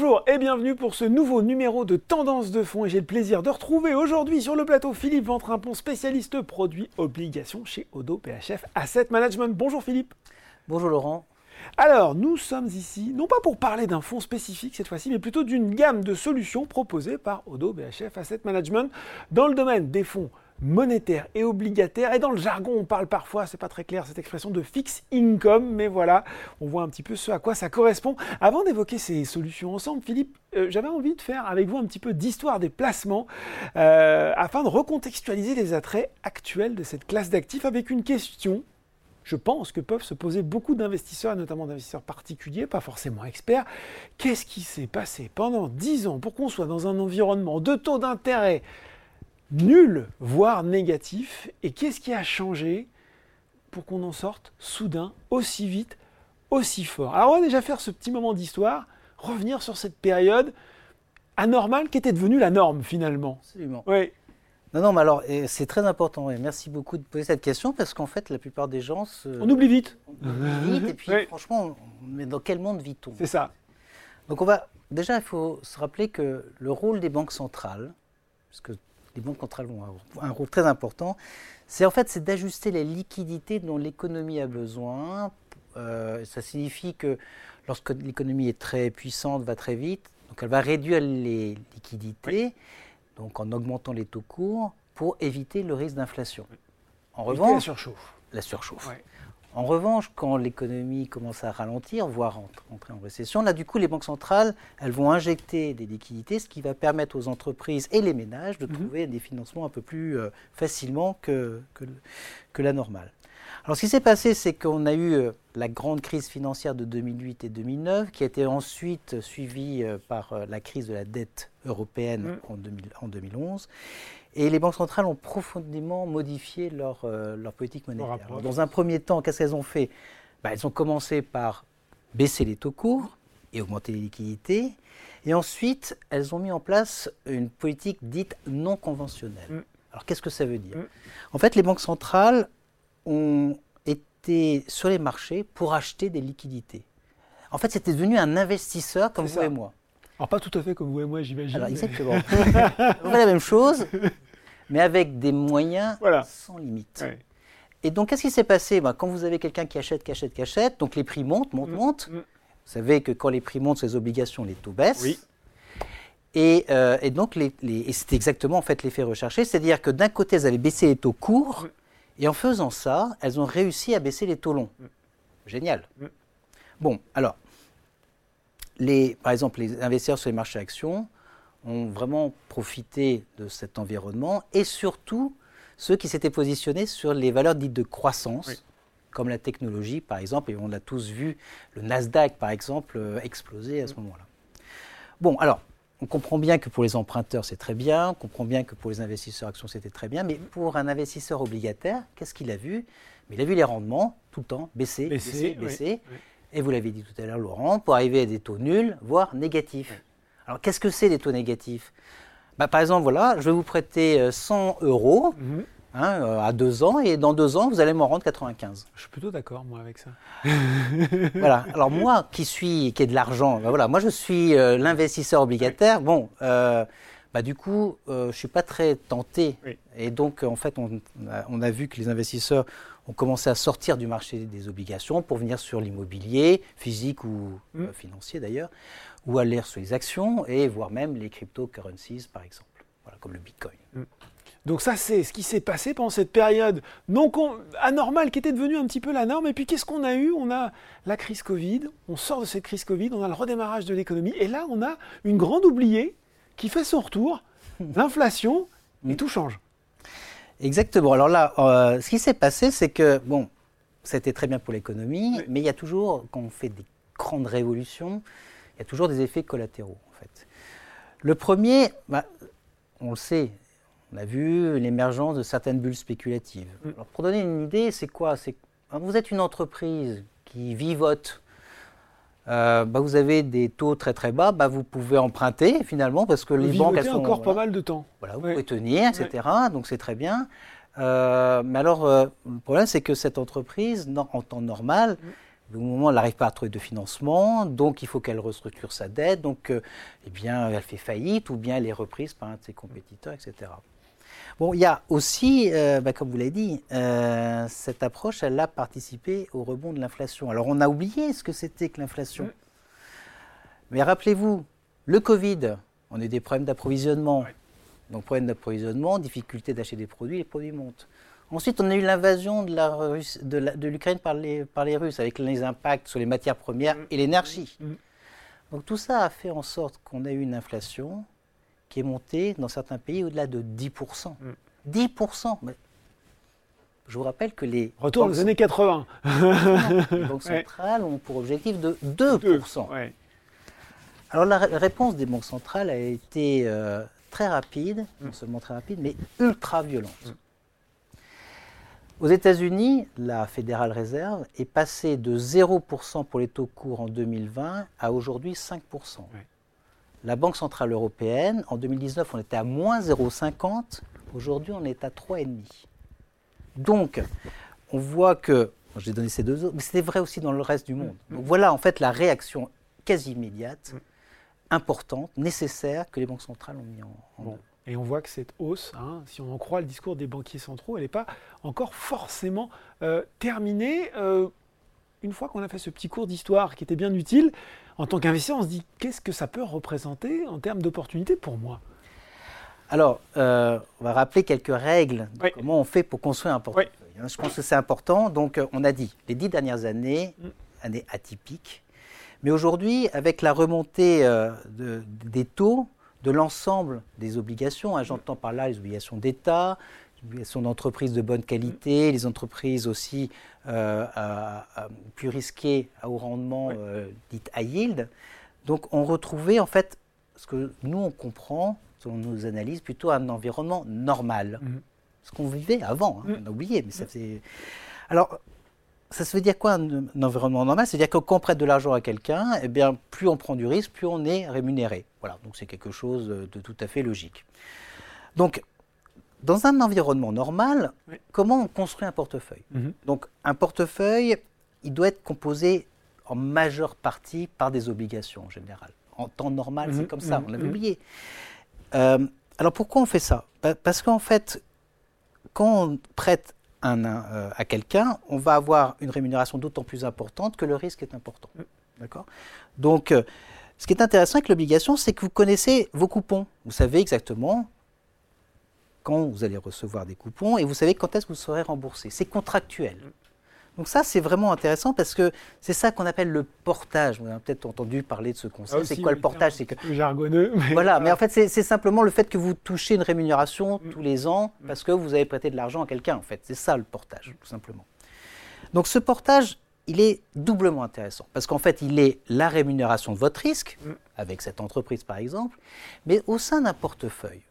Bonjour et bienvenue pour ce nouveau numéro de Tendance de fonds et j'ai le plaisir de retrouver aujourd'hui sur le plateau Philippe Ventrimpon, spécialiste produits obligations chez Odo PHF Asset Management. Bonjour Philippe. Bonjour Laurent. Alors, nous sommes ici, non pas pour parler d'un fonds spécifique cette fois-ci, mais plutôt d'une gamme de solutions proposées par Odo BHF Asset Management dans le domaine des fonds monétaire et obligataire. Et dans le jargon, on parle parfois, c'est pas très clair cette expression de fixe income, mais voilà, on voit un petit peu ce à quoi ça correspond. Avant d'évoquer ces solutions ensemble, Philippe, euh, j'avais envie de faire avec vous un petit peu d'histoire des placements euh, afin de recontextualiser les attraits actuels de cette classe d'actifs avec une question. Je pense que peuvent se poser beaucoup d'investisseurs, notamment d'investisseurs particuliers, pas forcément experts. Qu'est-ce qui s'est passé pendant 10 ans pour qu'on soit dans un environnement de taux d'intérêt nul, voire négatif. Et qu'est-ce qui a changé pour qu'on en sorte soudain, aussi vite, aussi fort? Alors on va déjà faire ce petit moment d'histoire, revenir sur cette période anormale qui était devenue la norme finalement. Absolument. Oui. Non, non, mais alors c'est très important. Et merci beaucoup de poser cette question parce qu'en fait, la plupart des gens se... On oublie vite. On oublie vite. Et puis, franchement, mais dans quel monde vit-on? C'est ça. Donc, on va déjà, il faut se rappeler que le rôle des banques centrales, parce que les banques centrales ont un, rôle très important, c'est en fait c'est d'ajuster les liquidités dont l'économie a besoin. Euh, ça signifie que lorsque l'économie est très puissante, va très vite, donc elle va réduire les liquidités, donc en augmentant les taux courts pour éviter le risque d'inflation. En revanche, la surchauffe. La surchauffe. En revanche, quand l'économie commence à ralentir, voire entrer en récession, là, du coup, les banques centrales, elles vont injecter des liquidités, ce qui va permettre aux entreprises et les ménages de mhm. trouver des financements un peu plus euh, facilement que, que, la normale. Alors, ce qui s'est passé, c'est qu'on a eu euh, la grande crise financière de 2008 et 2009, qui a été ensuite suivie euh, par la crise de la dette européenne mhm. en, en 2011. Et les banques centrales ont profondément modifié leur, euh, leur politique monétaire. dans un premier temps, qu'est-ce qu'elles ont fait? Bah, Elles ont commencé par baisser les taux courts et augmenter les liquidités. Et ensuite, elles ont mis en place une politique dite non conventionnelle. Mm. Alors qu'est-ce que ça veut dire? Mm. En fait, les banques centrales ont été sur les marchés pour acheter des liquidités. En fait, c'était devenu un investisseur comme vous et moi. Alors pas tout à fait comme vous et moi, j'imagine. Alors exactement. On fait la même chose, mais avec des moyens sans limite. Et donc, qu'est-ce qui s'est passé? Ben, Quand vous avez quelqu'un qui achète, qui achète, qui achète, donc les prix montent, montent, mm, montent. Mm. Vous savez que quand les prix montent sur les obligations, les taux baissent. Oui. Et, euh, et, donc, les, exactement en fait l'effet recherché, c'est-à-dire que d'un côté, elles avaient baissé les taux courts, mm. et en faisant ça, elles ont réussi à baisser les taux longs. Génial. Bon, alors, les, par exemple, les investisseurs sur les marchés actions ont vraiment profité de cet environnement et surtout ceux qui s'étaient positionnés sur les valeurs dites de croissance, comme la technologie par exemple, et on a tous vu le Nasdaq par exemple euh, exploser à ce moment-là. Bon, alors, on comprend bien que pour les emprunteurs c'est très bien, on comprend bien que pour les investisseurs actions c'était très bien, mais pour un investisseur obligataire, qu'est-ce qu'il a vu? Il a vu les rendements tout le temps baisser, baisser, baisser. Et vous l'avez dit tout à l'heure, Laurent, pour arriver à des taux nuls, voire négatifs. Alors, qu'est-ce que c'est des taux négatifs? Bah, Par exemple, voilà, je vais vous prêter 100 euh, euros mhm. hein, euh, à deux ans, et dans deux ans, vous allez m'en rendre 95. Je suis plutôt d'accord, moi, avec ça. voilà. Alors, moi, qui suis, qui ai de l'argent, bah, voilà, moi, je suis euh, l'investisseur obligataire. Bon, bah, du coup, je ne suis pas très tenté. Et donc, en fait, on on a, vu que les investisseurs ont commencé à sortir du marché des obligations pour venir sur l'immobilier, physique ou mm. euh, financier d'ailleurs, ou aller sur les actions et voire même les cryptocurrencies par exemple, voilà, comme le Bitcoin. Mm. Donc ça, c'est ce qui s'est passé pendant cette période non anormale qui était devenue un petit peu la norme. Et puis qu'est-ce qu'on a eu? On a la crise Covid, on sort de cette crise Covid, on a le redémarrage de l'économie, et là on a une grande oubliée qui fait son retour, l'inflation, et mm. tout change. Exactement. Alors là, euh, ce qui s'est passé, c'est que, bon, c'était très bien pour l'économie, mais il y a toujours, quand on fait des grandes révolutions, il y a toujours des effets collatéraux, en fait. Le premier, bah, on le sait, on a vu l'émergence de certaines bulles spéculatives. Mm. Alors, pour donner une idée, c'est quoi? C'est vous êtes une entreprise qui vivote euh, bah, vous avez des taux très très bas, bah, vous pouvez emprunter finalement parce que les banques elles sont encore pas mal de temps. Voilà, vous pouvez tenir, etc. Donc c'est très bien. Euh, mais alors euh, le problème c'est que cette entreprise, en temps normal, Au moment où elle n'arrive pas à trouver de financement, donc il faut qu'elle restructure sa dette, donc eh bien, elle fait faillite ou bien elle est reprise par un de ses compétiteurs, etc. Bon, il y a aussi, euh, bah, comme vous l'avez dit, euh, cette approche, elle a participé au rebond de l'inflation. Alors on a oublié ce que c'était que l'inflation. Mais rappelez-vous, le Covid, on a eu des problèmes d'approvisionnement. Donc problème d'approvisionnement, difficulté d'acheter des produits, les produits montent. Ensuite, on a eu l'invasion de l'Ukraine par les, par les Russes, avec les impacts sur les matières premières et l'énergie. Mm. Mm. Donc tout ça a fait en sorte qu'on a eu une inflation qui est montée dans certains pays au-delà de 10%. 10% mm. Je vous rappelle que les... Retour aux années 80. les banques centrales ont pour objectif de 2%. Alors la réponse des banques centrales a été euh, très rapide, non seulement très rapide, mais ultra violente. Aux États-Unis, la Fédérale Réserve est passée de 0% pour les taux courts en 2020 à aujourd'hui 5%. La Banque Centrale Européenne, en 2019, on était à moins 0,50. Aujourd'hui, on est à 3,5. Donc, on voit que, j'ai donné ces deux autres, mais c'était vrai aussi dans le reste du monde. Mm. Donc voilà, en fait, la réaction quasi immédiate, mm. importante, nécessaire, que les banques centrales ont mis en, en et on voit que cette hausse, hein, si on en croit le discours des banquiers centraux, elle n'est pas encore forcément euh, terminée. Euh, une fois qu'on a fait ce petit cours d'histoire qui était bien utile, en tant qu'investisseur, on se dit qu'est-ce que ça peut représenter en termes d'opportunités pour moi? Alors, euh, on va rappeler quelques règles de comment on fait pour construire un portefeuille. Hein. Je pense que c'est important. Donc, on a dit les dix dernières années, mm. années atypiques. Mais aujourd'hui, avec la remontée des taux, de l'ensemble des obligations. Hein, j'entends par là les obligations d'État, les obligations d'entreprises de bonne qualité, les entreprises aussi euh, plus risquées à haut rendement, euh, dites high yield. Donc on retrouvait en fait ce que nous on comprend, selon nos analyses, plutôt un environnement normal. Mhm. Ce qu'on vivait avant, hein, mhm. on a oublié, mais ça fait... Alors, ça se veut dire quoi un, environnement normal? C'est-à-dire que quand on prête de l'argent à quelqu'un, eh bien, plus on prend du risque, plus on est rémunéré. Voilà, donc c'est quelque chose de tout à fait logique. Donc, dans un environnement normal, comment on construit un portefeuille? Mhm. Donc, un portefeuille, il doit être composé en majeure partie par des obligations en général. En temps normal, c'est mhm. comme ça, mhm. on l'avait oublié. Euh, alors pourquoi on fait ça? Parce qu'en fait, quand on prête un, euh, à quelqu'un, on va avoir une rémunération d'autant plus importante que le risque est important. D'accord? Donc, euh, ce qui est intéressant avec l'obligation, c'est que vous connaissez vos coupons. Vous savez exactement quand vous allez recevoir des coupons et vous savez quand est-ce que vous serez remboursé. C'est contractuel. Donc ça, c'est vraiment intéressant parce que c'est ça qu'on appelle le portage. Vous avez peut-être entendu parler de ce concept. Ah c'est quoi le portage C'est que jargonneux. Voilà, mais en fait, c'est simplement le fait que vous touchez une rémunération mm. tous les ans mm. parce que vous avez prêté de l'argent à quelqu'un. En fait, c'est ça le portage, tout simplement. Donc ce portage, il est doublement intéressant parce qu'en fait, il est la rémunération de votre risque mm. avec cette entreprise, par exemple, mais au sein d'un portefeuille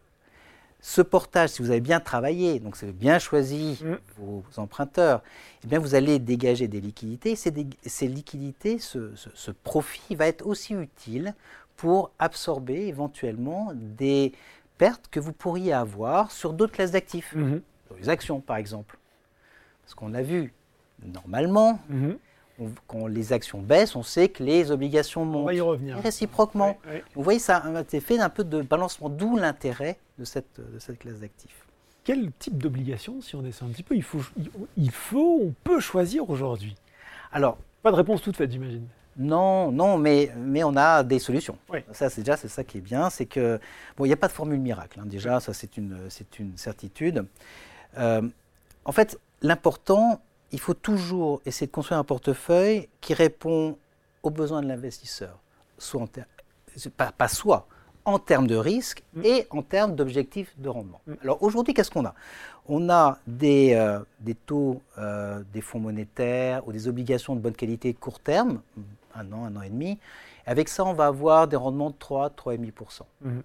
ce portage, si vous avez bien travaillé, donc vous avez bien choisi mm. vos, emprunteurs, eh bien vous allez dégager des liquidités. Ces, ces liquidités, ce, profit va être aussi utile pour absorber éventuellement des pertes que vous pourriez avoir sur d'autres classes d'actifs, mm-hmm. sur les actions par exemple. Parce qu'on a vu, normalement, quand les actions baissent, on sait que les obligations montent. On va y revenir. réciproquement. Vous voyez, ça a un effet d'un peu de balancement, d'où l'intérêt de cette, de cette classe d'actifs. Quel type d'obligation, si on descend un petit peu, il faut, il faut on peut choisir aujourd'hui? Alors, pas de réponse toute faite, j'imagine. Non, non, mais, mais on a des solutions. Ça, c'est déjà c'est ça qui est bien, c'est que bon, il n'y a pas de formule miracle. Hein, déjà, ça c'est une, c'est une certitude. Euh, en fait, l'important, il faut toujours essayer de construire un portefeuille qui répond aux besoins de l'investisseur, soit en pas, pas soit, en termes de risque mm. et en termes d'objectifs de rendement. Mm. Alors aujourd'hui, qu'est-ce qu'on a? On a des, euh, des taux euh, des fonds monétaires ou des obligations de bonne qualité court terme, un an, un an et demi. Avec ça, on va avoir des rendements de 3, 3,5%. Mm.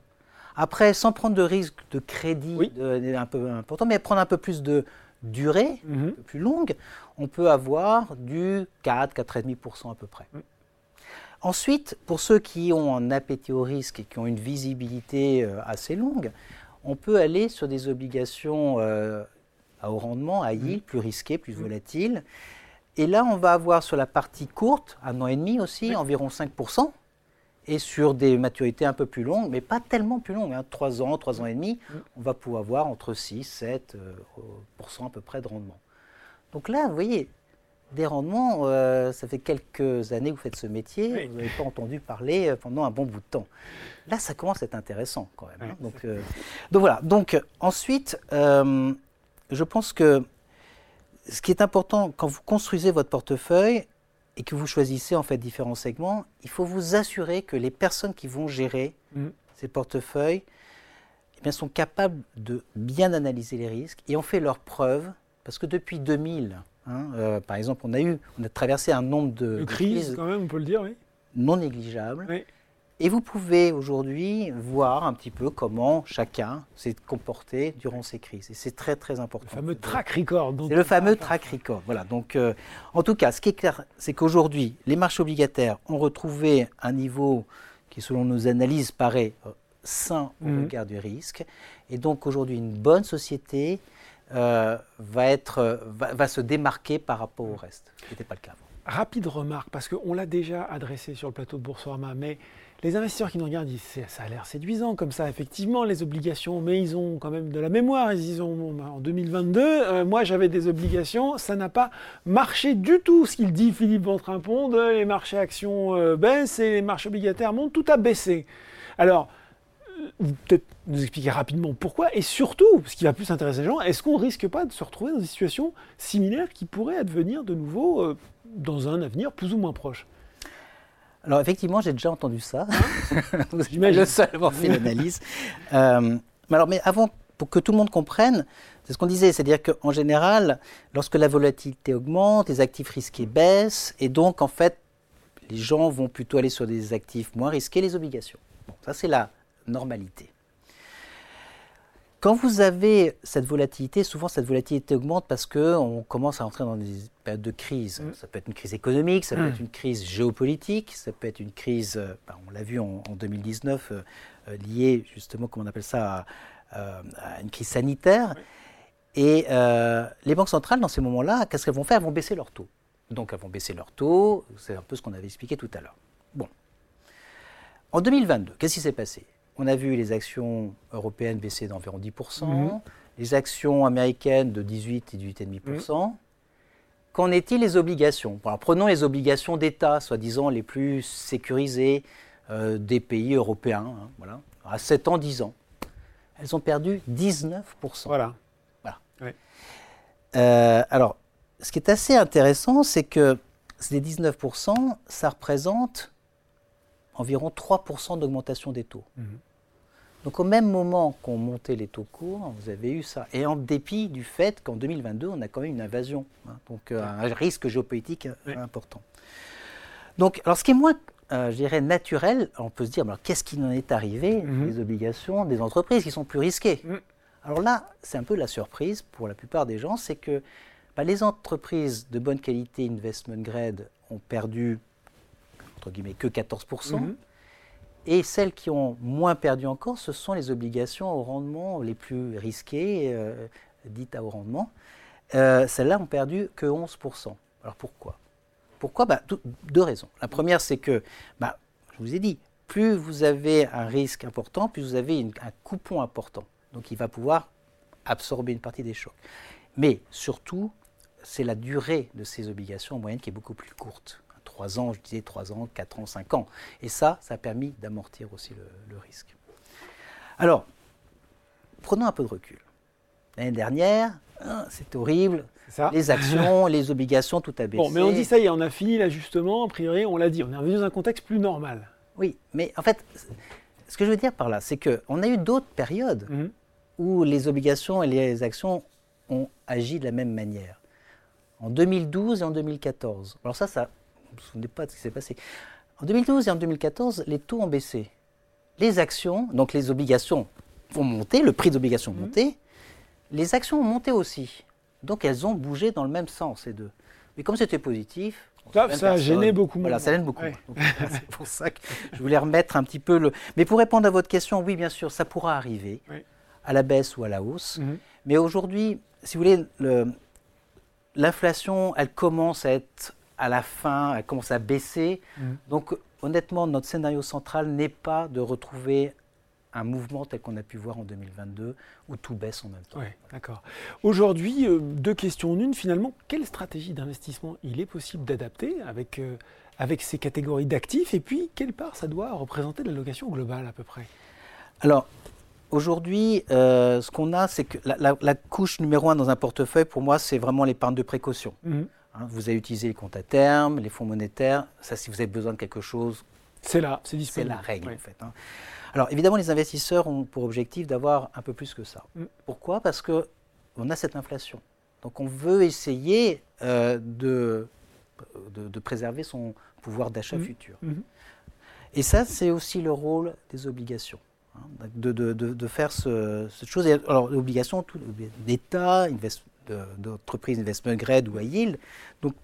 Après, sans prendre de risque de crédit un peu important, mais prendre un peu plus de, durée, mhm. plus longue, on peut avoir du 4, 4,5% à peu près. Mhm. Ensuite, pour ceux qui ont un appétit au risque et qui ont une visibilité euh, assez longue, on peut aller sur des obligations euh, à haut rendement, à yield, mhm. plus risquées, plus volatiles. Et là, on va avoir sur la partie courte, un an et demi aussi, environ 5%, et sur des maturités un peu plus longues, mais pas tellement plus longues, hein, 3 ans, 3 ans et demi, on va pouvoir avoir entre 6, 7 à peu près de rendement. Donc là, vous voyez, des rendements, euh, ça fait quelques années que vous faites ce métier, vous n'avez pas entendu parler euh, pendant un bon bout de temps. Là, ça commence à être intéressant quand même. Hein. donc, euh, donc, voilà. Donc ensuite, je pense que ce qui est important quand vous construisez votre portefeuille et que vous choisissez en fait différents segments, il faut vous assurer que les personnes qui vont gérer mmh. ces portefeuilles eh bien, sont capables de bien analyser les risques et ont fait leurs preuves parce que depuis 2000, hein, euh, par exemple, on a eu, on a traversé un nombre de, crises, quand même, on peut le dire, oui. non négligeables. Et vous pouvez aujourd'hui voir un petit peu comment chacun s'est comporté durant ces crises. Et c'est très très important. Le fameux track record. C'est le fameux track record. Voilà. Donc, euh, en tout cas, ce qui est clair, c'est qu'aujourd'hui, les marchés obligataires ont retrouvé un niveau qui, selon nos analyses, paraît euh, sain au mhm. regard du risque. Et donc aujourd'hui, une bonne société euh, va, être, va, se démarquer par rapport au reste, ce qui n'était pas le cas avant. Rapide remarque, parce qu'on l'a déjà adressé sur le plateau de Boursorama, mais les investisseurs qui nous regardent disent ça a l'air séduisant comme ça, effectivement, les obligations, mais ils ont quand même de la mémoire. Ils ont en 2022, euh, moi j'avais des obligations, ça n'a pas marché du tout. Ce qu'il dit Philippe Ventrimpond, les marchés actions euh, baissent et les marchés obligataires montent, tout a baissé. Alors, peut-être nous expliquer rapidement pourquoi et surtout, ce qui va plus intéresser les gens, est-ce qu'on ne risque pas de se retrouver dans une situation similaire qui pourrait advenir de nouveau euh, dans un avenir plus ou moins proche? Alors effectivement, j'ai déjà entendu ça. J'imagine le seul avoir fait l'analyse. Euh, mais alors, mais avant, pour que tout le monde comprenne, c'est ce qu'on disait, c'est-à-dire qu'en général, lorsque la volatilité augmente, les actifs risqués baissent, et donc en fait, les gens vont plutôt aller sur des actifs moins risqués, les obligations. Bon, ça c'est la normalité. Quand vous avez cette volatilité, souvent cette volatilité augmente parce qu'on commence à entrer dans des périodes de crise. Mm. Ça peut être une crise économique, ça peut mm. être une crise géopolitique, ça peut être une crise, euh, ben, on l'a vu en, 2019, euh, euh, liée justement, comment on appelle ça, à, une crise sanitaire. Et les banques centrales, dans ces moments-là, qu'est-ce qu'elles vont faire? Elles vont baisser leur taux. Donc elles vont baisser leur taux, c'est un peu ce qu'on avait expliqué tout à l'heure. Bon. En 2022, qu'est-ce qui s'est passé? On a vu les actions européennes baisser d'environ 10%, mhm. les actions américaines de 18 et 18,5%. Mhm. Qu'en est-il les obligations? Prenons les obligations d'État, soi-disant les plus sécurisées euh, des pays européens, hein, voilà, à 7 ans, 10 ans. Elles ont perdu 19%. Voilà. Euh, alors, ce qui est assez intéressant, c'est que ces 19%, ça représente environ 3% d'augmentation des taux. Mhm. Donc au même moment qu'on montait les taux courts, vous avez eu ça. Et en dépit du fait qu'en 2022, on a quand même une invasion. Hein. donc euh, un risque géopolitique euh, important. Donc, alors ce qui est moins, euh, je dirais, naturel, on peut se dire, alors qu'est-ce qui en est arrivé? Mhm. des obligations des entreprises qui sont plus risquées mhm. Alors là, c'est un peu la surprise pour la plupart des gens, c'est que bah, les entreprises de bonne qualité investment grade ont perdu entre guillemets, que 14%. Mhm. Et celles qui ont moins perdu encore, ce sont les obligations au rendement les plus risquées, euh, dites à haut rendement. Euh, celles-là ont perdu que 11%. Alors pourquoi? Pourquoi? Bah, Deux raisons. La première, c'est que, bah, je vous ai dit, plus vous avez un risque important, plus vous avez un coupon important. Donc il va pouvoir absorber une partie des chocs. Mais surtout, c'est la durée de ces obligations en moyenne qui est beaucoup plus courte. 3 ans, je disais 3 ans, 4 ans, 5 ans. Et ça, ça a permis d'amortir aussi le, risque. Alors, prenons un peu de recul. L'année dernière, hein, c'est horrible. Les actions, les obligations, tout a baissé. Bon, mais on dit ça y est, on a fini l'ajustement, a priori, on l'a dit, on est revenu dans un contexte plus normal. Oui, mais en fait, ce que je veux dire par là, c'est qu'on a eu d'autres périodes mhm. où les obligations et les actions ont agi de la même manière. En 2012 et en 2014. Alors ça, ça vous vous souvenez pas de ce qui s'est passé. En 2012 et en 2014, les taux ont baissé. Les actions, donc les obligations vont monter, le prix d'obligation mmh. monter. Les actions ont monté aussi. Donc elles ont bougé dans le même sens, ces deux. Mais comme c'était positif, ça, a gêné beaucoup Voilà, ça gêne beaucoup. C'est pour ça que je voulais remettre un petit peu le. Mais pour répondre à votre question, oui, bien sûr, ça pourra arriver à la baisse ou à la hausse. Mmh. Mais aujourd'hui, si vous voulez, le, l'inflation, elle commence à être à la fin, elle commence à baisser. Mmh. Donc honnêtement, notre scénario central n'est pas de retrouver un mouvement tel qu'on a pu voir en 2022 où tout baisse en même temps. Oui, d'accord. Aujourd'hui, euh, deux questions en une finalement. Quelle stratégie d'investissement il est possible d'adapter avec, euh, avec ces catégories d'actifs? Et puis quelle part ça doit représenter de l'allocation globale à peu près? Alors, aujourd'hui, euh, ce qu'on a, c'est que la, couche numéro un dans un portefeuille, pour moi, c'est vraiment l'épargne de précaution. Mmh. Hein, vous avez utilisé les comptes à terme, les fonds monétaires. Ça, si vous avez besoin de quelque chose, c'est là, c'est disponible. C'est la règle, en fait. Hein. Alors, évidemment, les investisseurs ont pour objectif d'avoir un peu plus que ça. Mm. Pourquoi? Parce qu'on a cette inflation. Donc, on veut essayer euh, de, de, préserver son pouvoir d'achat mm. futur. Mm-hmm. Et ça, c'est aussi le rôle des obligations. Hein, de, de, faire ce, cette chose. Alors, l'obligation d'État, d'entreprise investment grade ou à yield. Donc,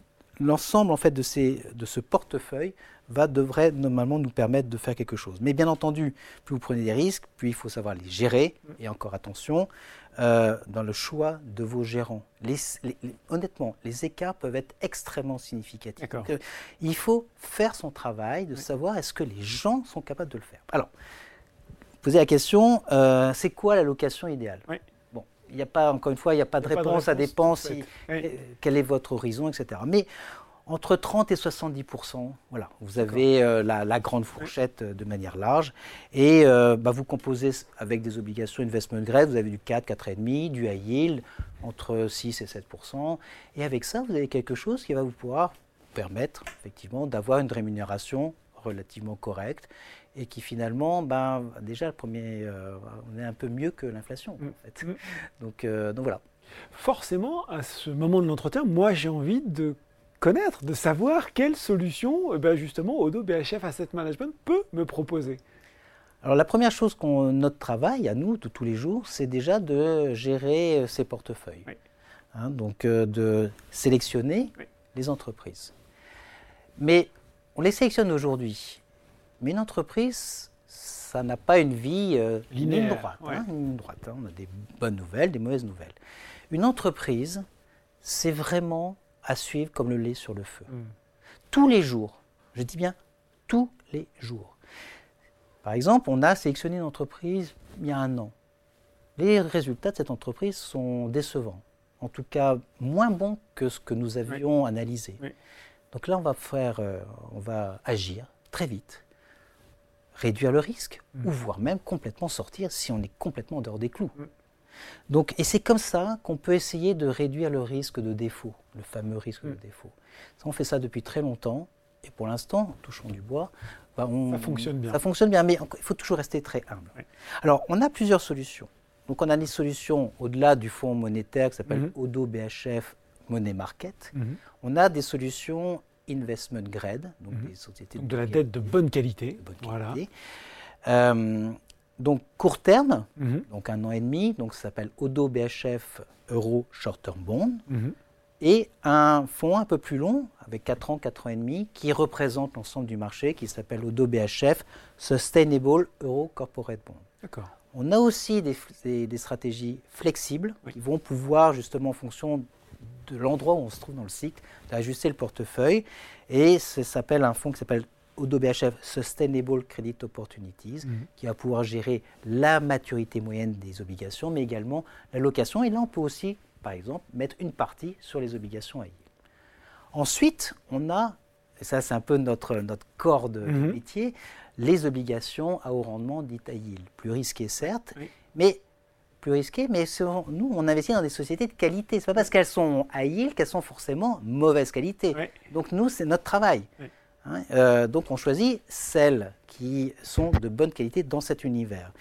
l'ensemble en fait de, ces, de ce portefeuille va, devrait normalement nous permettre de faire quelque chose. Mais bien entendu, plus vous prenez des risques, plus il faut savoir les gérer. Et encore attention, euh, dans le choix de vos gérants. honnêtement, les écarts peuvent être extrêmement significatifs. Euh, il faut faire son travail de savoir est-ce que les gens sont capables de le faire. Alors, posez la question, euh, c'est quoi la location idéale? Bon, il n'y a pas, encore une fois, il n'y a pas de, réponse, ça dépend si, quel est votre horizon, etc. Mais entre 30 et 70 voilà, vous avez euh, la, grande fourchette euh, de manière large. Et euh, bah, vous composez avec des obligations investment grade, vous avez du 4, 4,5, du high yield, entre 6 et 7% Et avec ça, vous avez quelque chose qui va vous pouvoir permettre effectivement d'avoir une rémunération relativement correcte et qui finalement, ben, déjà, le premier, on est un peu mieux que l'inflation. En mm. fait. Mm. Donc, donc voilà. Forcément, à ce moment de l'entretien, moi j'ai envie de connaître, de savoir quelle solution eh ben justement Odo BHF Asset Management peut me proposer. Alors la première chose qu'on notre travail à nous de tous les jours, c'est déjà de gérer ces euh, portefeuilles. Hein, donc euh, de sélectionner les entreprises. Mais on les sélectionne aujourd'hui. Mais une entreprise, ça n'a pas une vie euh, linéaire, droite. Hein, droite hein. On a des bonnes nouvelles, des mauvaises nouvelles. Une entreprise, c'est vraiment à suivre comme le lait sur le feu. Mm. Tous les jours, je dis bien tous les jours. Par exemple, on a sélectionné une entreprise il y a un an. Les résultats de cette entreprise sont décevants. En tout cas, moins bons que ce que nous avions analysé. Donc là, on va faire, euh, on va agir très vite, réduire le risque, mm. ou voire même complètement sortir si on est complètement dehors des clous. Mm. Donc, et c'est comme ça qu'on peut essayer de réduire le risque de défaut, le fameux risque de mm. défaut. on fait ça depuis très longtemps, et pour l'instant, touchons du bois, bah, ça fonctionne bien. Ça fonctionne bien, mais il faut toujours rester très humble. Alors, on a plusieurs solutions. Donc, on a des solutions au-delà du fonds monétaire qui s'appelle mm-hmm. ODO BHF Money Market. Mm-hmm. On a des solutions investment grade, donc mm-hmm. des sociétés de, la dette de bonne qualité. Voilà. Euh, donc court terme, mhm. donc un an et demi, donc ça s'appelle Odo BHF Euro Short Term Bond, mhm. et un fonds un peu plus long, avec 4 ans, 4 ans et demi, qui représente l'ensemble du marché, qui s'appelle Odo BHF Sustainable Euro Corporate Bond. D'accord. On a aussi des, stratégies flexibles qui vont pouvoir justement en fonction de l'endroit où on se trouve dans le cycle, d'ajuster le portefeuille. Et ça s'appelle un fonds qui s'appelle Odo BHF Sustainable Credit Opportunities, mhm. qui va pouvoir gérer la maturité moyenne des obligations, mais également la location. Et là, on peut aussi, par exemple, mettre une partie sur les obligations à yield. Ensuite, on a, et ça c'est un peu notre, notre corps de mhm. métier, les obligations à haut rendement dites à yield. Plus risquées, certes, mais plus risquées, mais nous, on investit dans des sociétés de qualité. Ce n'est pas parce qu'elles sont à yield qu'elles sont forcément mauvaise qualité. Donc nous, c'est notre travail. Hein, euh, donc on choisit celles qui sont de bonne qualité dans cet univers.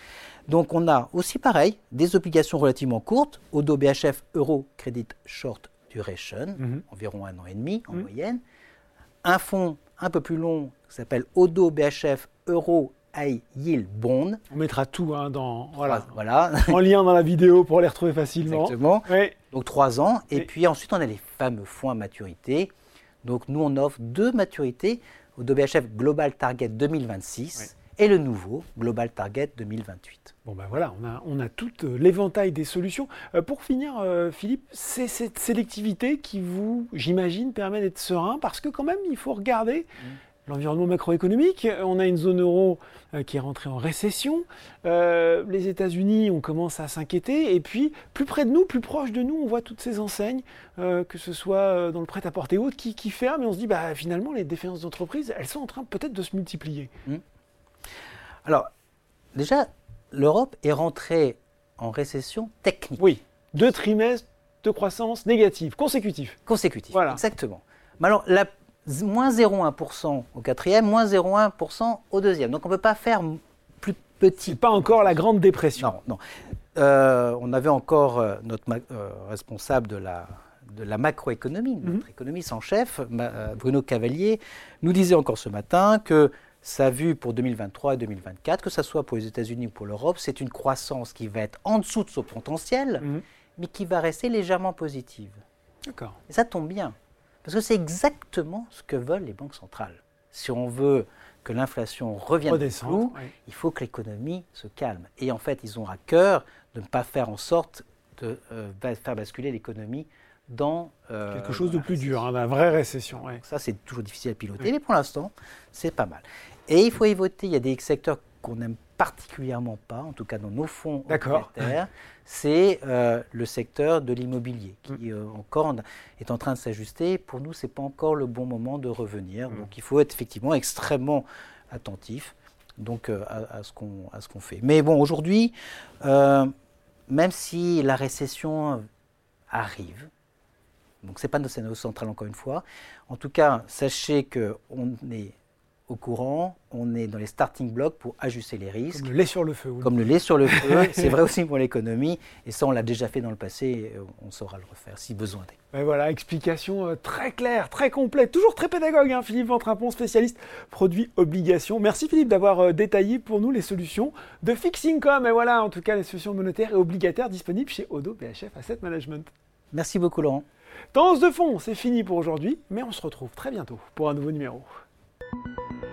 Donc on a aussi pareil des obligations relativement courtes, Odo BHF Euro Credit Short Duration, mhm. environ un an et demi en mhm. moyenne. Un fonds un peu plus long qui s'appelle Odo BHF Euro High Yield Bond. On mettra tout hein, dans, voilà, voilà. en lien dans la vidéo pour les retrouver facilement. Exactement. Donc trois ans. Et puis ensuite on a les fameux fonds à maturité donc nous, on offre deux maturités au DBHF Global Target 2026 et le nouveau Global Target 2028. Bon ben voilà, on a, on a tout euh, l'éventail des solutions. Euh, pour finir, euh, Philippe, c'est cette sélectivité qui vous, j'imagine, permet d'être serein parce que quand même, il faut regarder mmh l'environnement macroéconomique. On a une zone euro euh, qui est rentrée en récession. Euh, les États-Unis, on commence à s'inquiéter. Et puis, plus près de nous, plus proche de nous, on voit toutes ces enseignes, euh, que ce soit dans le prêt-à-porter haut, qui, qui, ferment. Et on se dit, bah, finalement, les défaillances d'entreprise, elles sont en train peut-être de se multiplier. Mmh. Alors, déjà, l'Europe est rentrée en récession technique. Oui, deux trimestres de croissance négative, consécutifs. Consécutifs, voilà. exactement. Mais alors, la moins 0,1% au quatrième, moins 0,1% au deuxième. Donc on ne peut pas faire plus petit. pas encore la Grande Dépression. Non, non. Euh, on avait encore euh, notre euh, responsable de la, de la macroéconomie, mhm. notre économiste en chef, Bruno Cavalier, nous disait encore ce matin que sa vue pour 2023 et 2024, que ce soit pour les États-Unis ou pour l'Europe, c'est une croissance qui va être en dessous de son potentiel, mhm. mais qui va rester légèrement positive. D'accord. Et ça tombe bien. Parce que c'est exactement ce que veulent les banques centrales. Si on veut que l'inflation revienne au il faut que l'économie se calme. Et en fait, ils ont à cœur de ne pas faire en sorte de euh, faire basculer l'économie dans euh, quelque chose de plus dur, hein, d'une vraie récession. Ça, c'est toujours difficile à piloter, mais pour l'instant, c'est pas mal. Et il faut éviter, il y a des secteurs qu'on n'aime particulièrement pas, en tout cas dans nos fonds obligataires, c'est euh, le secteur de l'immobilier qui mm. euh, encore est en train de s'ajuster. Pour nous, ce n'est pas encore le bon moment de revenir. Mm. Donc il faut être effectivement extrêmement attentif donc, euh, à, ce qu'on fait. Mais bon, aujourd'hui, même si la récession arrive, donc ce n'est pas notre scénario central encore une fois, en tout cas, sachez qu'on est au courant, on est dans les starting blocks pour ajuster les risques. Comme le lait sur le feu. Comme le lait sur le feu, c'est vrai aussi pour l'économie, et ça on l'a déjà fait dans le passé, et on saura le refaire si besoin est. voilà, explication euh, très claire, très complète, toujours très pédagogue, hein, Philippe Ventrapon, spécialiste produits obligations. Merci Philippe d'avoir euh, détaillé pour nous les solutions de fixing comme, et voilà, en tout cas les solutions monétaires et obligataires disponibles chez Odo BHF Asset Management. Merci beaucoup Laurent. Tendance de fond, c'est fini pour aujourd'hui, mais on se retrouve très bientôt pour un nouveau numéro. Thank you.